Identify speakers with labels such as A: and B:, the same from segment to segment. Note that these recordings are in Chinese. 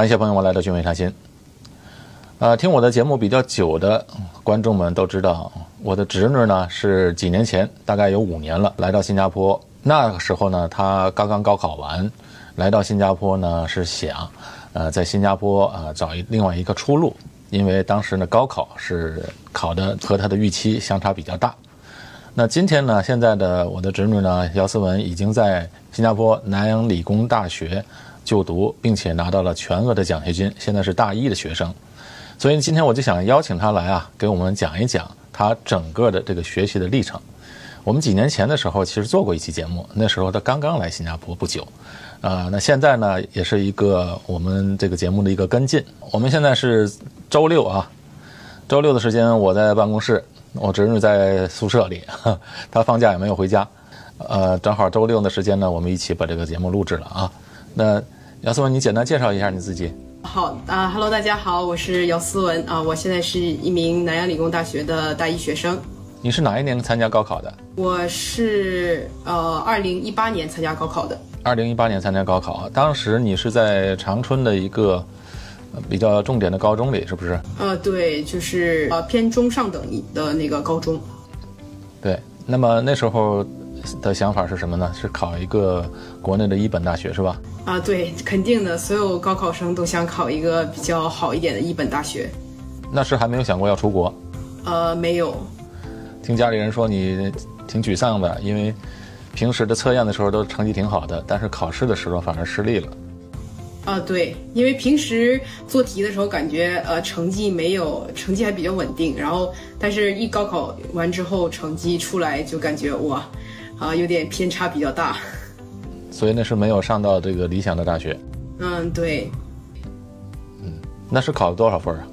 A: 感谢朋友们来到俊美谈心。呃，听我的节目比较久的观众们都知道，我的侄女呢是几年前，大概有五年了，来到新加坡。那个时候呢，她刚刚高考完，来到新加坡呢是想，呃，在新加坡呃找一另外一个出路，因为当时呢高考是考的和她的预期相差比较大。那今天呢，现在的我的侄女呢姚思文已经在新加坡南洋理工大学就读，并且拿到了全额的奖学金，现在是大一的学生。所以今天我就想邀请他来啊，给我们讲一讲他整个的这个学习的历程。我们几年前的时候其实做过一期节目，那时候他刚刚来新加坡不久，啊，那现在呢也是一个我们这个节目的一个跟进。我们现在是周六啊，周六的时间我在办公室，我侄女在宿舍里，她放假也没有回家，呃，正好周六的时间呢，我们一起把这个节目录制了啊。那姚思文，你简单介绍一下你自己。
B: 好啊哈喽，大家好，我是姚思文啊，我现在是一名南洋理工大学的大一学生。
A: 你是哪一年参加高考的？
B: 我是呃，二零一八年参加高考的。
A: 二零一八年参加高考，当时你是在长春的一个比较重点的高中里，是不是？
B: 呃，对，就是呃偏中上等的那个高中。
A: 对，那么那时候的想法是什么呢？是考一个国内的一本大学，是吧？
B: 啊，对，肯定的，所有高考生都想考一个比较好一点的一本大学。
A: 那时还没有想过要出国？
B: 呃，没有。
A: 听家里人说你挺沮丧的，因为平时的测验的时候都成绩挺好的，但是考试的时候反而失利了。
B: 啊，对，因为平时做题的时候感觉呃成绩没有，成绩还比较稳定，然后但是一高考完之后成绩出来就感觉哇，啊有点偏差比较大。
A: 所以那是没有上到这个理想的大学。
B: 嗯，对。
A: 嗯，那是考了多少分啊？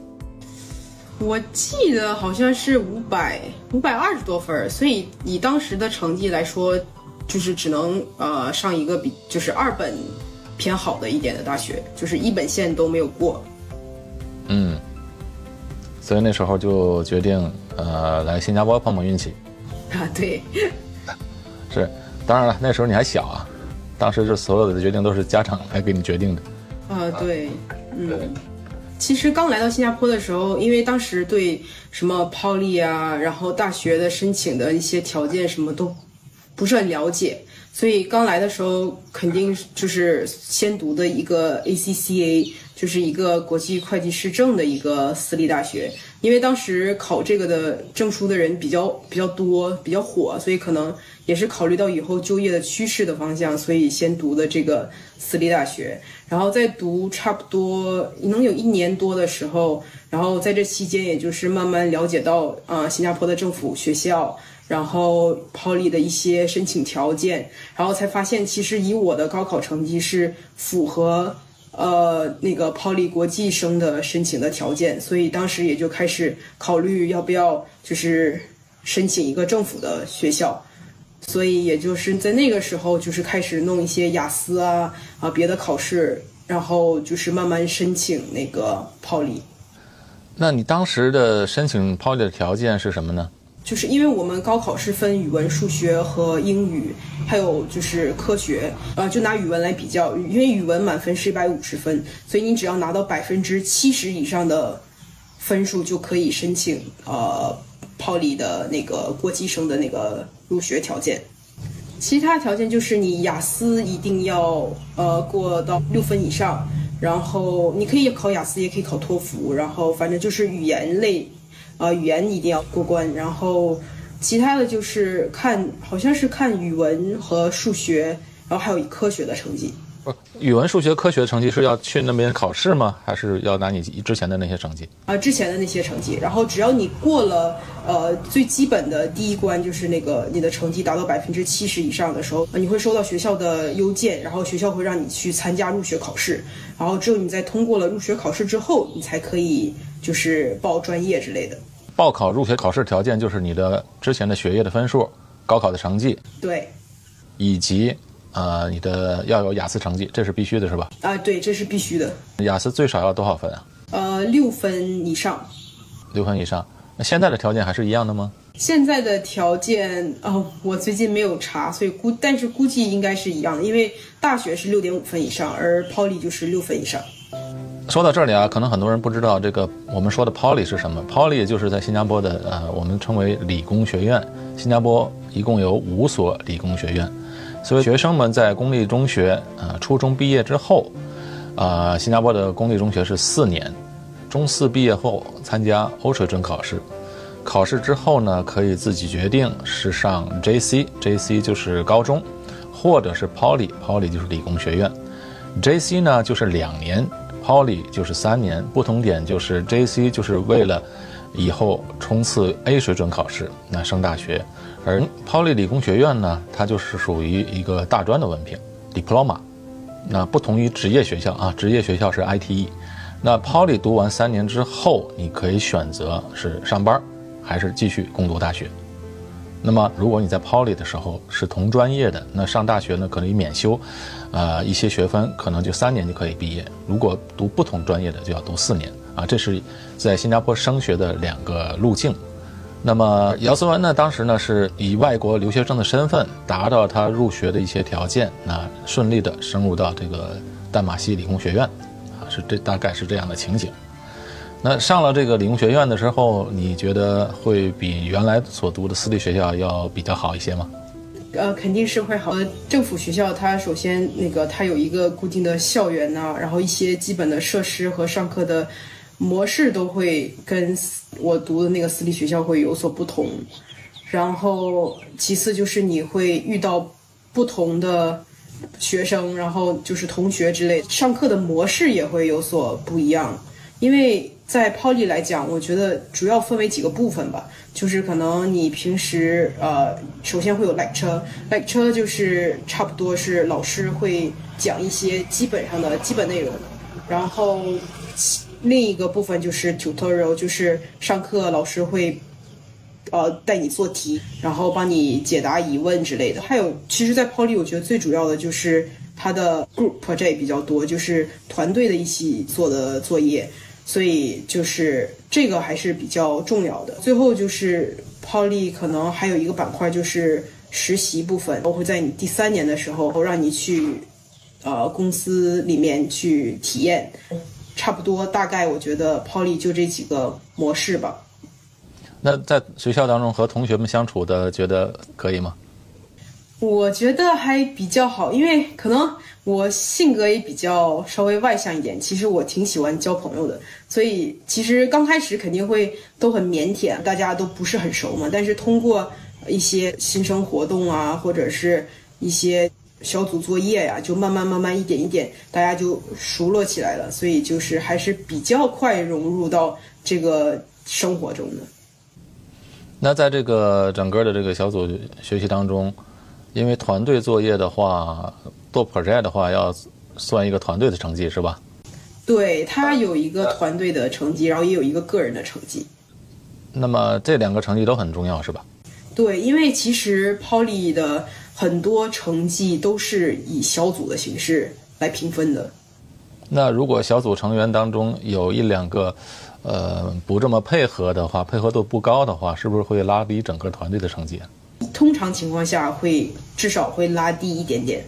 B: 我记得好像是五百五百二十多分，所以以当时的成绩来说，就是只能呃上一个比就是二本偏好的一点的大学，就是一本线都没有过。
A: 嗯，所以那时候就决定呃来新加坡碰碰运气。
B: 啊，对。
A: 是，当然了，那时候你还小啊。当时这所有的决定都是家长来给你决定的，
B: 啊，对，嗯，其实刚来到新加坡的时候，因为当时对什么 Poly 啊，然后大学的申请的一些条件什么都不是很了解，所以刚来的时候肯定就是先读的一个 ACCA，就是一个国际会计师证的一个私立大学。因为当时考这个的证书的人比较比较多，比较火，所以可能也是考虑到以后就业的趋势的方向，所以先读的这个私立大学。然后在读差不多能有一年多的时候，然后在这期间，也就是慢慢了解到啊，新加坡的政府学校，然后 Poly 的一些申请条件，然后才发现其实以我的高考成绩是符合。呃，那个 Poly 国际生的申请的条件，所以当时也就开始考虑要不要就是申请一个政府的学校，所以也就是在那个时候就是开始弄一些雅思啊啊别的考试，然后就是慢慢申请那个 Poly。
A: 那你当时的申请 Poly 的条件是什么呢？
B: 就是因为我们高考是分语文、数学和英语，还有就是科学，呃，就拿语文来比较，因为语文满分是一百五十分，所以你只要拿到百分之七十以上的分数就可以申请呃 Poly 的那个国际生的那个入学条件。其他条件就是你雅思一定要呃过到六分以上，然后你可以考雅思，也可以考托福，然后反正就是语言类。啊，语言一定要过关，然后其他的就是看，好像是看语文和数学，然后还有科学的成绩。
A: 不，语文、数学、科学成绩是要去那边考试吗？还是要拿你之前的那些成绩？
B: 啊，之前的那些成绩，然后只要你过了呃最基本的第一关，就是那个你的成绩达到百分之七十以上的时候，你会收到学校的邮件，然后学校会让你去参加入学考试，然后只有你在通过了入学考试之后，你才可以。就是报专业之类的，
A: 报考入学考试条件就是你的之前的学业的分数、高考的成绩，
B: 对，
A: 以及呃你的要有雅思成绩，这是必须的，是吧？
B: 啊，对，这是必须的。
A: 雅思最少要多少分啊？
B: 呃，六分以上。
A: 六分以上，那现在的条件还是一样的吗？
B: 现在的条件哦，我最近没有查，所以估，但是估计应该是一样的，因为大学是六点五分以上，而 Poly 就是六分以上。
A: 说到这里啊，可能很多人不知道这个我们说的 Poly 是什么。Poly 就是在新加坡的呃，我们称为理工学院。新加坡一共有五所理工学院，所以学生们在公立中学呃初中毕业之后，啊，新加坡的公立中学是四年，中四毕业后参加欧水准考试，考试之后呢，可以自己决定是上 JC，JC 就是高中，或者是 Poly，Poly 就是理工学院，JC 呢就是两年。Poly 就是三年，不同点就是 JC 就是为了以后冲刺 A 水准考试，那升大学，而 Poly 理工学院呢，它就是属于一个大专的文凭，Diploma。那不同于职业学校啊，职业学校是 ITE。那 Poly 读完三年之后，你可以选择是上班，还是继续攻读大学。那么如果你在 Poly 的时候是同专业的，那上大学呢可以免修。呃，一些学分可能就三年就可以毕业。如果读不同专业的，就要读四年啊。这是在新加坡升学的两个路径。那么姚思文呢，当时呢是以外国留学生的身份，达到他入学的一些条件，那顺利的升入到这个淡马锡理工学院，啊，是这大概是这样的情景。那上了这个理工学院的时候，你觉得会比原来所读的私立学校要比较好一些吗？
B: 呃，肯定是会好。呃，政府学校它首先那个它有一个固定的校园呐，然后一些基本的设施和上课的模式都会跟我读的那个私立学校会有所不同。然后其次就是你会遇到不同的学生，然后就是同学之类，上课的模式也会有所不一样，因为。在 Poly 来讲，我觉得主要分为几个部分吧，就是可能你平时呃，首先会有 lecture，lecture 就是差不多是老师会讲一些基本上的基本内容，然后另一个部分就是 tutorial，就是上课老师会呃带你做题，然后帮你解答疑问之类的。还有，其实，在 Poly 我觉得最主要的就是它的 group project 比较多，就是团队的一起做的作业。所以就是这个还是比较重要的。最后就是 Poly 可能还有一个板块就是实习部分，我会在你第三年的时候让你去，呃，公司里面去体验。差不多大概我觉得 Poly 就这几个模式吧。
A: 那在学校当中和同学们相处的觉得可以吗？
B: 我觉得还比较好，因为可能我性格也比较稍微外向一点。其实我挺喜欢交朋友的，所以其实刚开始肯定会都很腼腆，大家都不是很熟嘛。但是通过一些新生活动啊，或者是一些小组作业呀，就慢慢慢慢一点一点，大家就熟络起来了。所以就是还是比较快融入到这个生活中的。
A: 那在这个整个的这个小组学习当中。因为团队作业的话，做 project 的话要算一个团队的成绩，是吧？
B: 对，他有一个团队的成绩，然后也有一个个人的成绩。
A: 那么这两个成绩都很重要，是吧？
B: 对，因为其实 Poly 的很多成绩都是以小组的形式来评分的。
A: 那如果小组成员当中有一两个，呃，不这么配合的话，配合度不高的话，是不是会拉低整个团队的成绩？
B: 通常情况下会至少会拉低一点点。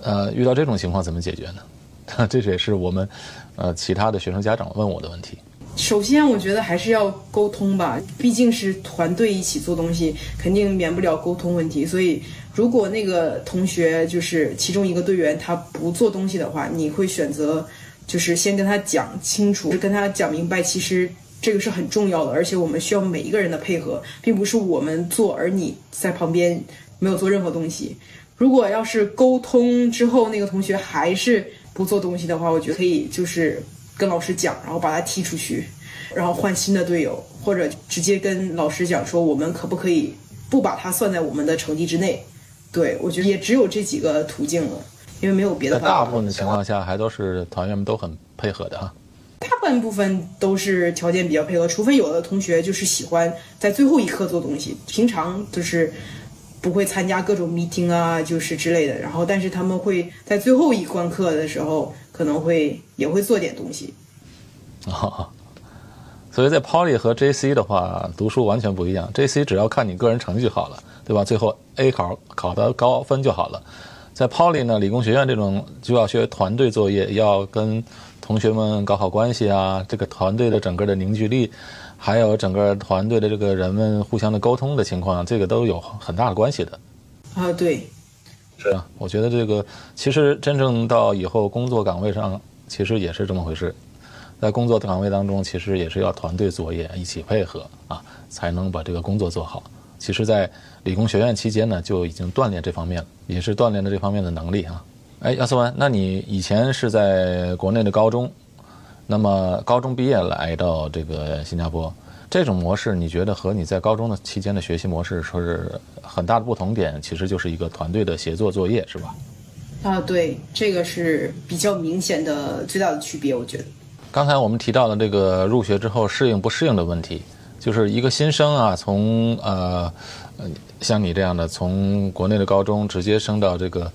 A: 呃，遇到这种情况怎么解决呢？这也是我们呃其他的学生家长问我的问题。
B: 首先，我觉得还是要沟通吧，毕竟是团队一起做东西，肯定免不了沟通问题。所以，如果那个同学就是其中一个队员他不做东西的话，你会选择就是先跟他讲清楚，跟他讲明白，其实。这个是很重要的，而且我们需要每一个人的配合，并不是我们做，而你在旁边没有做任何东西。如果要是沟通之后那个同学还是不做东西的话，我觉得可以就是跟老师讲，然后把他踢出去，然后换新的队友，或者直接跟老师讲说我们可不可以不把他算在我们的成绩之内。对我觉得也只有这几个途径了，因为没有别的。
A: 大部分的情况下还都是团员们都很配合的啊。
B: 大半部分都是条件比较配合，除非有的同学就是喜欢在最后一刻做东西，平常就是不会参加各种 meeting 啊，就是之类的。然后，但是他们会在最后一关课的时候，可能会也会做点东西。
A: 啊，所以在 Poly 和 JC 的话，读书完全不一样。JC 只要看你个人成绩好了，对吧？最后 A 考考得高分就好了。在 Poly 呢，理工学院这种就要学团队作业，要跟同学们搞好关系啊，这个团队的整个的凝聚力，还有整个团队的这个人们互相的沟通的情况，这个都有很大的关系的。
B: 啊，对，
A: 是啊，我觉得这个其实真正到以后工作岗位上，其实也是这么回事。在工作岗位当中，其实也是要团队作业，一起配合啊，才能把这个工作做好。其实，在理工学院期间呢，就已经锻炼这方面了，也是锻炼了这方面的能力啊。哎，亚瑟文，那你以前是在国内的高中，那么高中毕业来到这个新加坡，这种模式，你觉得和你在高中的期间的学习模式说是很大的不同点，其实就是一个团队的协作作业，是吧？
B: 啊，对，这个是比较明显的最大的区别，我觉得。
A: 刚才我们提到了这个入学之后适应不适应的问题，就是一个新生啊，从呃呃像你这样的从国内的高中直接升到这个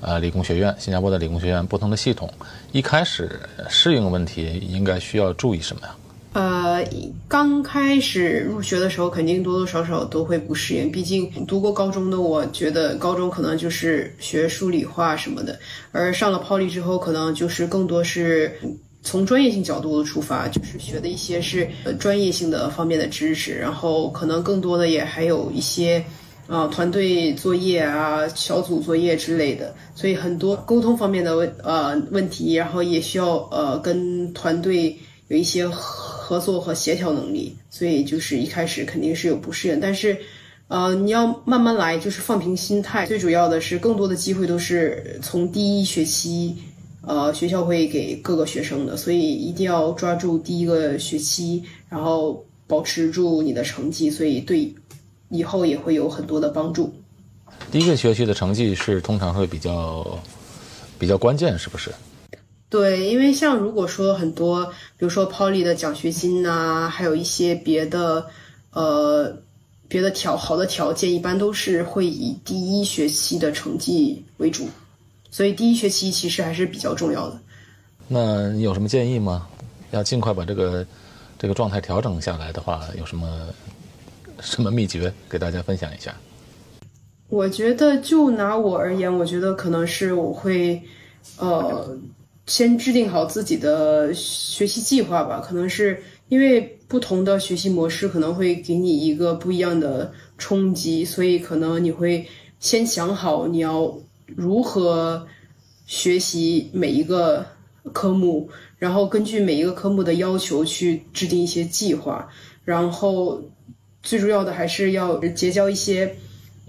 A: 呃理工学院，新加坡的理工学院不同的系统，一开始适应问题应该需要注意什么呀？
B: 呃，刚开始入学的时候，肯定多多少少都会不适应。毕竟读过高中的，我觉得高中可能就是学数理化什么的，而上了 Poly 之后，可能就是更多是。从专业性角度的出发，就是学的一些是专业性的方面的知识，然后可能更多的也还有一些，啊团队作业啊、小组作业之类的，所以很多沟通方面的问呃问题，然后也需要呃跟团队有一些合作和协调能力，所以就是一开始肯定是有不适应，但是呃你要慢慢来，就是放平心态，最主要的是更多的机会都是从第一学期。呃，学校会给各个学生的，所以一定要抓住第一个学期，然后保持住你的成绩，所以对以后也会有很多的帮助。
A: 第一个学期的成绩是通常会比较比较关键，是不是？
B: 对，因为像如果说很多，比如说 Poly 的奖学金呐，还有一些别的呃别的条好的条件，一般都是会以第一学期的成绩为主。所以第一学期其实还是比较重要的。
A: 那你有什么建议吗？要尽快把这个这个状态调整下来的话，有什么什么秘诀给大家分享一下？
B: 我觉得就拿我而言，我觉得可能是我会呃先制定好自己的学习计划吧。可能是因为不同的学习模式可能会给你一个不一样的冲击，所以可能你会先想好你要。如何学习每一个科目，然后根据每一个科目的要求去制定一些计划，然后最重要的还是要结交一些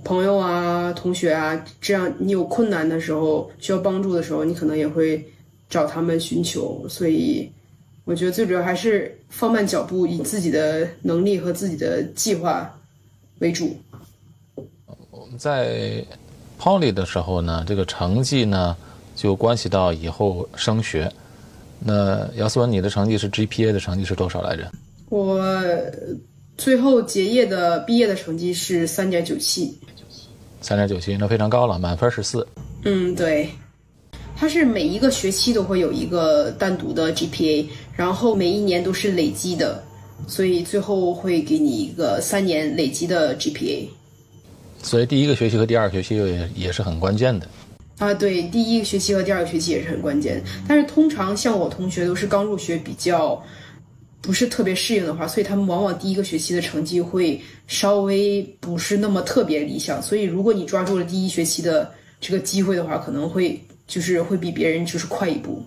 B: 朋友啊、同学啊，这样你有困难的时候、需要帮助的时候，你可能也会找他们寻求。所以，我觉得最主要还是放慢脚步，以自己的能力和自己的计划为主。
A: 我们在。Poly 的时候呢，这个成绩呢就关系到以后升学。那姚思文，你的成绩是 GPA 的成绩是多少来着？
B: 我最后结业的毕业的成绩是三点九七。
A: 三点九七，那非常高了，满分是四。
B: 嗯，对。它是每一个学期都会有一个单独的 GPA，然后每一年都是累积的，所以最后会给你一个三年累积的 GPA。
A: 所以第一个学期和第二个学期也也是很关键的，
B: 啊，对，第一个学期和第二个学期也是很关键。但是通常像我同学都是刚入学，比较不是特别适应的话，所以他们往往第一个学期的成绩会稍微不是那么特别理想。所以如果你抓住了第一学期的这个机会的话，可能会就是会比别人就是快一步。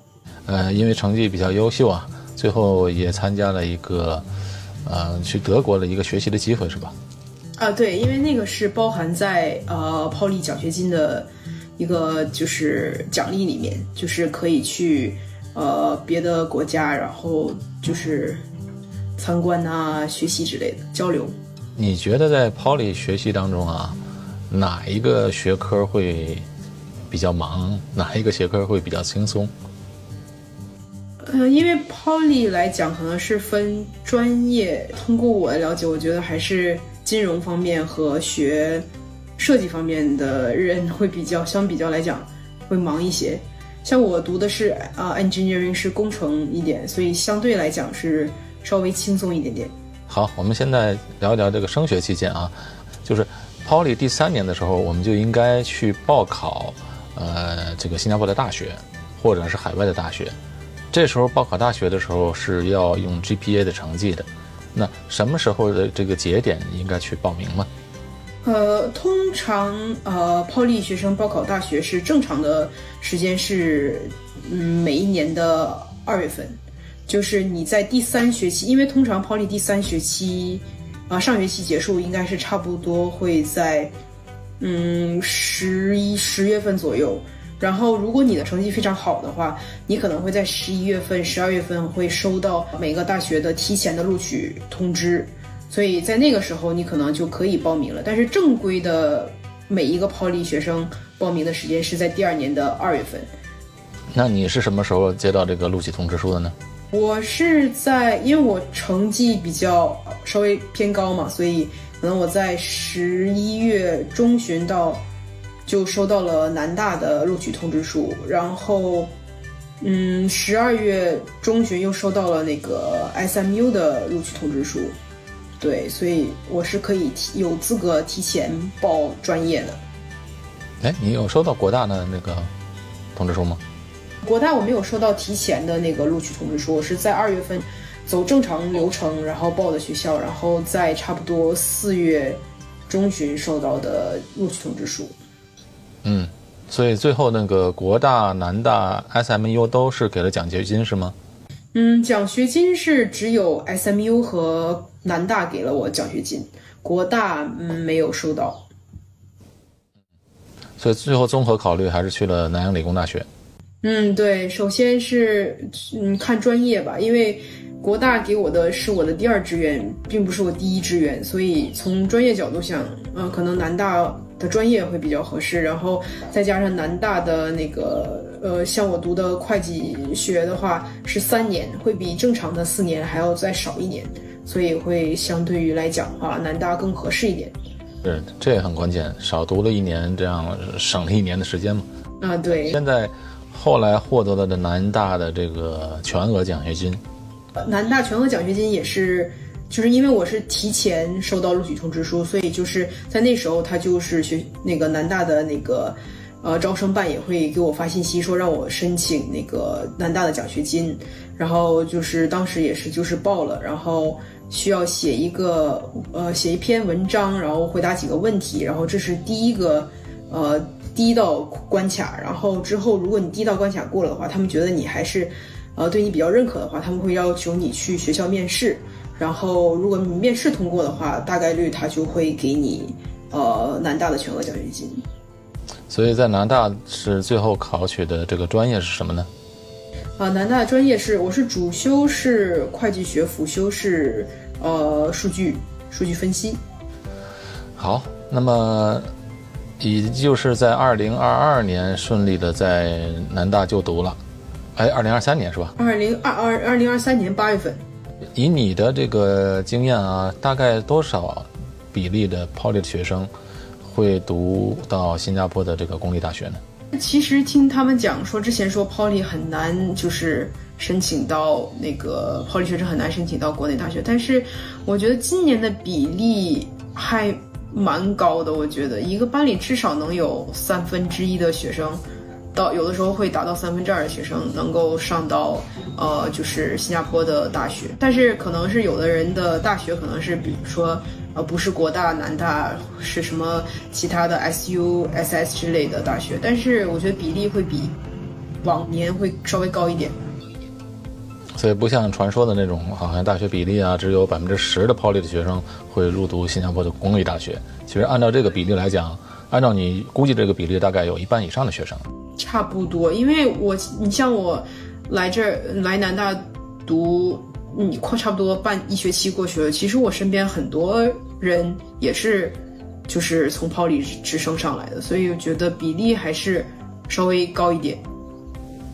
A: 呃，因为成绩比较优秀啊，最后也参加了一个呃去德国的一个学习的机会，是吧？
B: 啊，对，因为那个是包含在呃抛利奖学金的一个就是奖励里面，就是可以去呃别的国家，然后就是参观啊、学习之类的交流。
A: 你觉得在 poly 学习当中啊，哪一个学科会比较忙，哪一个学科会比较轻松？
B: 呃，因为 poly 来讲，可能是分专业。通过我的了解，我觉得还是。金融方面和学设计方面的人会比较相比较来讲会忙一些，像我读的是啊 engineering 是工程一点，所以相对来讲是稍微轻松一点点。
A: 好，我们现在聊一聊这个升学期间啊，就是 Poly 第三年的时候，我们就应该去报考呃这个新加坡的大学或者是海外的大学。这时候报考大学的时候是要用 GPA 的成绩的，那什么时候的这个节点应该去报名吗？
B: 呃，通常呃，泡利学生报考大学是正常的时间是，嗯，每一年的二月份，就是你在第三学期，因为通常泡利第三学期，啊，上学期结束应该是差不多会在，嗯，十一十月份左右。然后，如果你的成绩非常好的话，你可能会在十一月份、十二月份会收到每个大学的提前的录取通知，所以在那个时候你可能就可以报名了。但是正规的每一个抛离学生报名的时间是在第二年的二月份。
A: 那你是什么时候接到这个录取通知书的呢？
B: 我是在，因为我成绩比较稍微偏高嘛，所以可能我在十一月中旬到。就收到了南大的录取通知书，然后，嗯，十二月中旬又收到了那个 SMU 的录取通知书，对，所以我是可以提有资格提前报专业的。
A: 哎，你有收到国大的那个通知书吗？
B: 国大我没有收到提前的那个录取通知书，我是在二月份走正常流程，然后报的学校，然后在差不多四月中旬收到的录取通知书。
A: 嗯，所以最后那个国大、南大、SMU 都是给了奖学金是吗？
B: 嗯，奖学金是只有 SMU 和南大给了我奖学金，国大嗯没有收到。
A: 所以最后综合考虑还是去了南洋理工大学。
B: 嗯，对，首先是嗯看专业吧，因为国大给我的是我的第二志愿，并不是我第一志愿，所以从专业角度想，嗯，可能南大。的专业会比较合适，然后再加上南大的那个呃，像我读的会计学的话是三年，会比正常的四年还要再少一年，所以会相对于来讲的话，南大更合适一点。
A: 是，这也很关键，少读了一年，这样省了一年的时间嘛。
B: 啊，对。
A: 现在后来获得了的南大的这个全额奖学金，
B: 南大全额奖学金也是。就是因为我是提前收到录取通知书，所以就是在那时候，他就是学那个南大的那个，呃，招生办也会给我发信息说让我申请那个南大的奖学金，然后就是当时也是就是报了，然后需要写一个呃写一篇文章，然后回答几个问题，然后这是第一个呃第一道关卡，然后之后如果你第一道关卡过了的话，他们觉得你还是呃对你比较认可的话，他们会要求你去学校面试。然后，如果你面试通过的话，大概率他就会给你，呃，南大的全额奖学金。
A: 所以在南大是最后考取的这个专业是什么呢？
B: 啊，南大的专业是，我是主修是会计学，辅修是呃数据数据分析。
A: 好，那么也就是在二零二二年顺利的在南大就读了，哎，二零二三年是吧？
B: 二零二二二零二三年八月份。
A: 以你的这个经验啊，大概多少比例的 Poly 的学生会读到新加坡的这个公立大学呢？
B: 其实听他们讲说，之前说 Poly 很难，就是申请到那个 Poly 学生很难申请到国内大学。但是我觉得今年的比例还蛮高的，我觉得一个班里至少能有三分之一的学生。到有的时候会达到三分之二的学生能够上到，呃，就是新加坡的大学，但是可能是有的人的大学可能是比如说，呃，不是国大、南大，是什么其他的 SU、SS 之类的大学，但是我觉得比例会比往年会稍微高一点。
A: 所以不像传说的那种，好像大学比例啊，只有百分之十的 Poly 的学生会入读新加坡的公立大学。其实按照这个比例来讲，按照你估计这个比例，大概有一半以上的学生。
B: 差不多，因为我你像我来这儿来南大读，你快差不多半一学期过去了。其实我身边很多人也是，就是从抛离直升上来的，所以我觉得比例还是稍微高一点。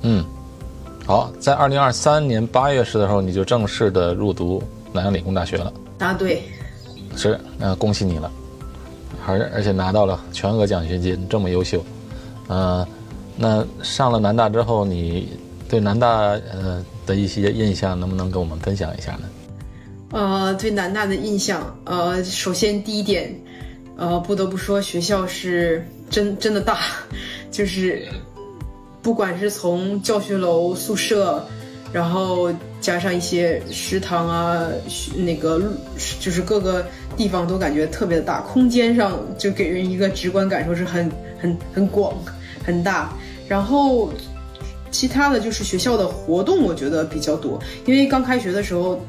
A: 嗯，好，在二零二三年八月时的时候，你就正式的入读南洋理工大学了。
B: 答，对，
A: 是，那恭喜你了，而而且拿到了全额奖学金，这么优秀，嗯。那上了南大之后，你对南大呃的一些印象能不能跟我们分享一下呢？
B: 呃，对南大的印象，呃，首先第一点，呃，不得不说学校是真真的大，就是不管是从教学楼、宿舍，然后加上一些食堂啊，那个就是各个地方都感觉特别的大，空间上就给人一个直观感受是很很很广很大。然后其他的就是学校的活动，我觉得比较多，因为刚开学的时候。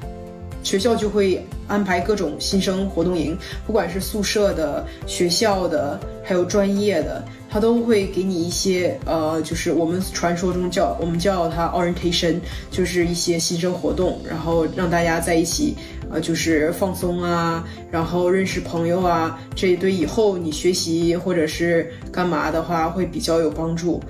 B: 学校就会安排各种新生活动营，不管是宿舍的、学校的，还有专业的，他都会给你一些呃，就是我们传说中叫我们叫它 orientation，就是一些新生活动，然后让大家在一起，呃，就是放松啊，然后认识朋友啊，这对以后你学习或者是干嘛的话会比较有帮助。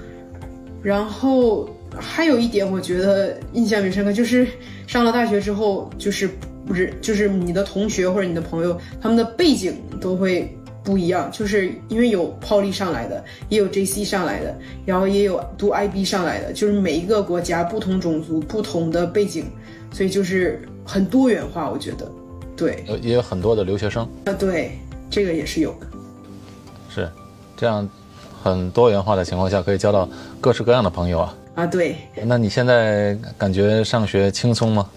B: 然后还有一点，我觉得印象很深刻，就是。上了大学之后，就是不是就是你的同学或者你的朋友，他们的背景都会不一样，就是因为有泡利上来的，也有 J C 上来的，然后也有读 I B 上来的，就是每一个国家不同种族、不同的背景，所以就是很多元化。我觉得，对，
A: 也有很多的留学生
B: 啊，对，这个也是有的，
A: 是这样，很多元化的情况下，可以交到各式各样的朋友啊。
B: 啊，对，
A: 那你现在感觉上学轻松吗？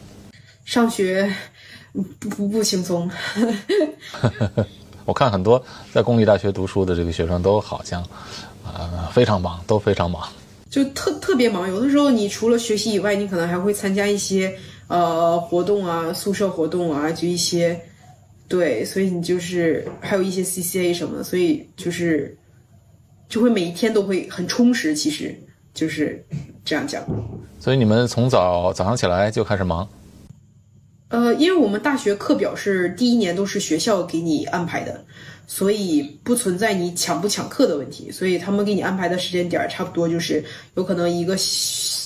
B: 上学 不不不轻松。
A: 我看很多在公立大学读书的这个学生都好像，呃，非常忙，都非常忙，
B: 就特特别忙。有的时候你除了学习以外，你可能还会参加一些呃活动啊，宿舍活动啊，就一些对，所以你就是还有一些 C C A 什么的，所以就是就会每一天都会很充实。其实就是。这样讲，
A: 所以你们从早早上起来就开始忙。
B: 呃，因为我们大学课表是第一年都是学校给你安排的，所以不存在你抢不抢课的问题。所以他们给你安排的时间点差不多就是有可能一个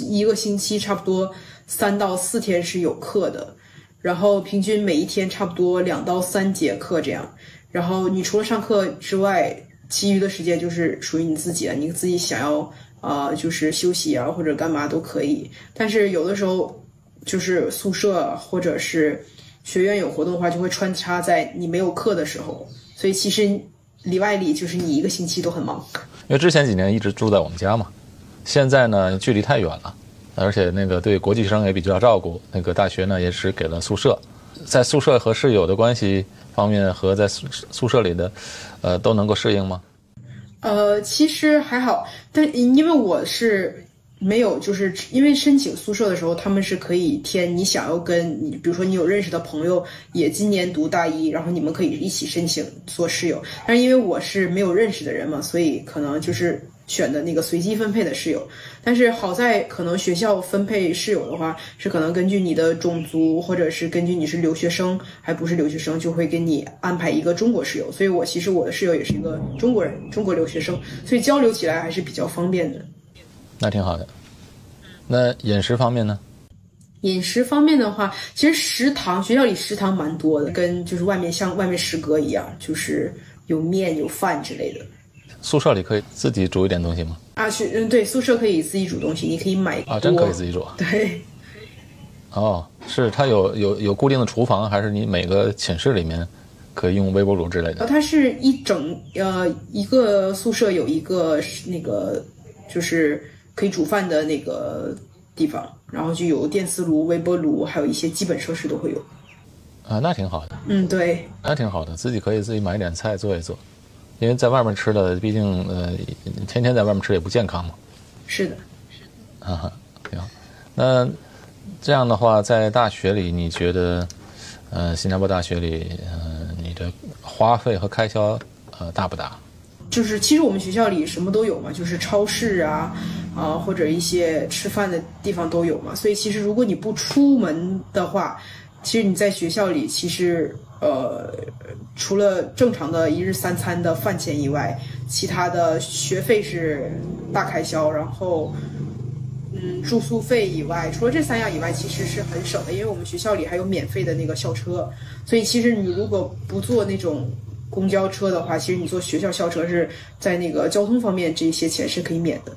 B: 一个星期差不多三到四天是有课的，然后平均每一天差不多两到三节课这样。然后你除了上课之外，其余的时间就是属于你自己的，你自己想要。啊，就是休息啊，或者干嘛都可以。但是有的时候，就是宿舍或者是学院有活动的话，就会穿插在你没有课的时候。所以其实里外里就是你一个星期都很忙。
A: 因为之前几年一直住在我们家嘛，现在呢距离太远了，而且那个对国际生也比较照顾。那个大学呢也是给了宿舍，在宿舍和室友的关系方面和在宿宿舍里的，呃，都能够适应吗？
B: 呃，其实还好，但因为我是没有，就是因为申请宿舍的时候，他们是可以填你想要跟你，比如说你有认识的朋友也今年读大一，然后你们可以一起申请做室友。但是因为我是没有认识的人嘛，所以可能就是。选的那个随机分配的室友，但是好在可能学校分配室友的话，是可能根据你的种族，或者是根据你是留学生还不是留学生，就会给你安排一个中国室友。所以我其实我的室友也是一个中国人，中国留学生，所以交流起来还是比较方便的。
A: 那挺好的。那饮食方面呢？
B: 饮食方面的话，其实食堂学校里食堂蛮多的，跟就是外面像外面食阁一样，就是有面有饭之类的。
A: 宿舍里可以自己煮一点东西吗？
B: 啊，是嗯，对，宿舍可以自己煮东西，你可以买
A: 啊，真可以自己煮。
B: 对，
A: 哦，是它有有有固定的厨房，还是你每个寝室里面可以用微波炉之类的？
B: 它是一整呃一个宿舍有一个那个就是可以煮饭的那个地方，然后就有电磁炉、微波炉，还有一些基本设施都会有。
A: 啊，那挺好的。
B: 嗯，对，
A: 那挺好的，自己可以自己买点菜做一做。因为在外面吃的，毕竟呃，天天在外面吃也不健康嘛。
B: 是的，是的
A: 啊，挺好。那这样的话，在大学里，你觉得，呃，新加坡大学里，呃，你的花费和开销，呃，大不大？
B: 就是其实我们学校里什么都有嘛，就是超市啊，啊，或者一些吃饭的地方都有嘛。所以其实如果你不出门的话，其实你在学校里，其实。呃，除了正常的一日三餐的饭钱以外，其他的学费是大开销。然后，嗯，住宿费以外，除了这三样以外，其实是很省的，因为我们学校里还有免费的那个校车。所以，其实你如果不坐那种公交车的话，其实你坐学校校车是在那个交通方面这些钱是可以免的。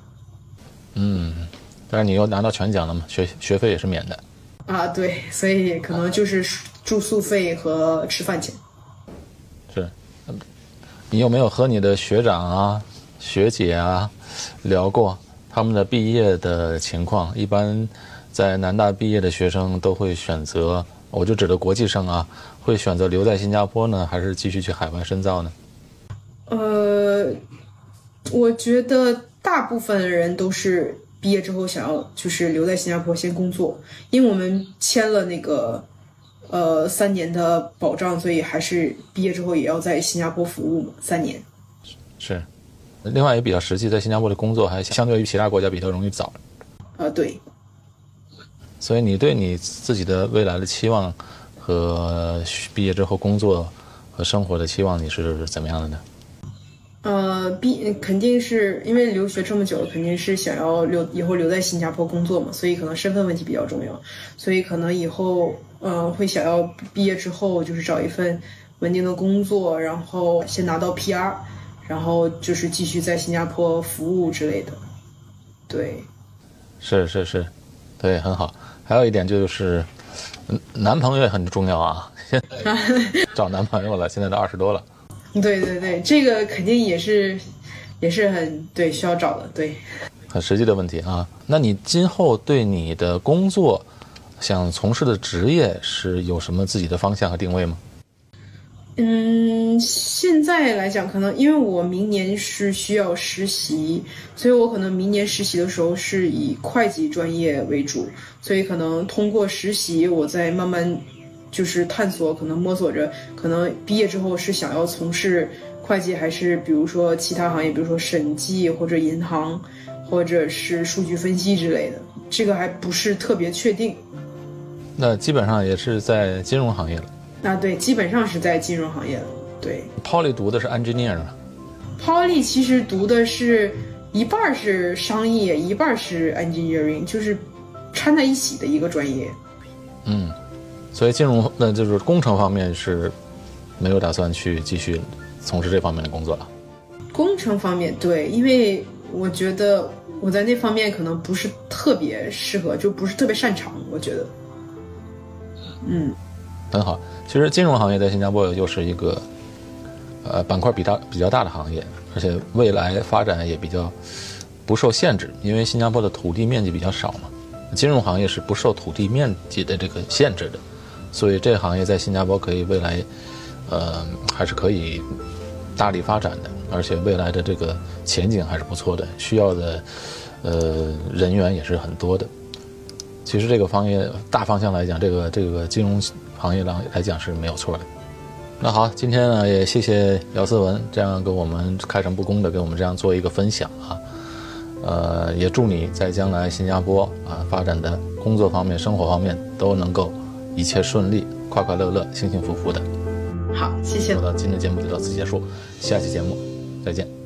A: 嗯，但是你又拿到全奖了嘛，学学费也是免的。
B: 啊，对，所以可能就是。住宿费和吃饭钱，
A: 是。你有没有和你的学长啊、学姐啊聊过他们的毕业的情况？一般在南大毕业的学生都会选择，我就指的国际生啊，会选择留在新加坡呢，还是继续去海外深造呢？
B: 呃，我觉得大部分人都是毕业之后想要就是留在新加坡先工作，因为我们签了那个呃三年的保障，所以还是毕业之后也要在新加坡服务嘛，三年。
A: 是，另外也比较实际，在新加坡的工作还相对于其他国家比较容易找。
B: 呃，对。
A: 所以你对你自己的未来的期望和毕业之后工作和生活的期望，你是怎么样的呢？
B: 呃，毕肯定是因为留学这么久了，肯定是想要留以后留在新加坡工作嘛，所以可能身份问题比较重要，所以可能以后呃会想要毕业之后就是找一份稳定的工作，然后先拿到 PR，然后就是继续在新加坡服务之类的。对，
A: 是是是，对，很好。还有一点就是，男朋友也很重要啊，找男朋友了，现在都二十多了。
B: 对对对，这个肯定也是，也是很对需要找的，对，
A: 很实际的问题啊。那你今后对你的工作，想从事的职业是有什么自己的方向和定位吗？
B: 嗯，现在来讲，可能因为我明年是需要实习，所以我可能明年实习的时候是以会计专业为主，所以可能通过实习，我再慢慢。就是探索，可能摸索着，可能毕业之后是想要从事会计，还是比如说其他行业，比如说审计或者银行，或者是数据分析之类的，这个还不是特别确定。
A: 那基本上也是在金融行业了。
B: 啊，对，基本上是在金融行业了。对
A: ，Poly 读的是 engineer 吗
B: ？Poly 其实读的是一半是商业，一半是 engineering，就是掺在一起的一个专业。
A: 嗯。所以金融那就是工程方面是没有打算去继续从事这方面的工作了。
B: 工程方面对，因为我觉得我在那方面可能不是特别适合，就不是特别擅长。我觉得，嗯，
A: 很好。其实金融行业在新加坡又是一个呃板块比较比较大的行业，而且未来发展也比较不受限制，因为新加坡的土地面积比较少嘛。金融行业是不受土地面积的这个限制的。所以这行业在新加坡可以未来，呃，还是可以大力发展的，而且未来的这个前景还是不错的，需要的呃人员也是很多的。其实这个方业大方向来讲，这个这个金融行业来来讲是没有错的。那好，今天呢也谢谢姚思文这样跟我们开诚布公的给我们这样做一个分享啊，呃，也祝你在将来新加坡啊发展的工作方面、生活方面都能够。一切顺利，快快乐乐，幸幸福福的。
B: 好，谢谢。
A: 好的，今天节目就到此结束，下期节目再见。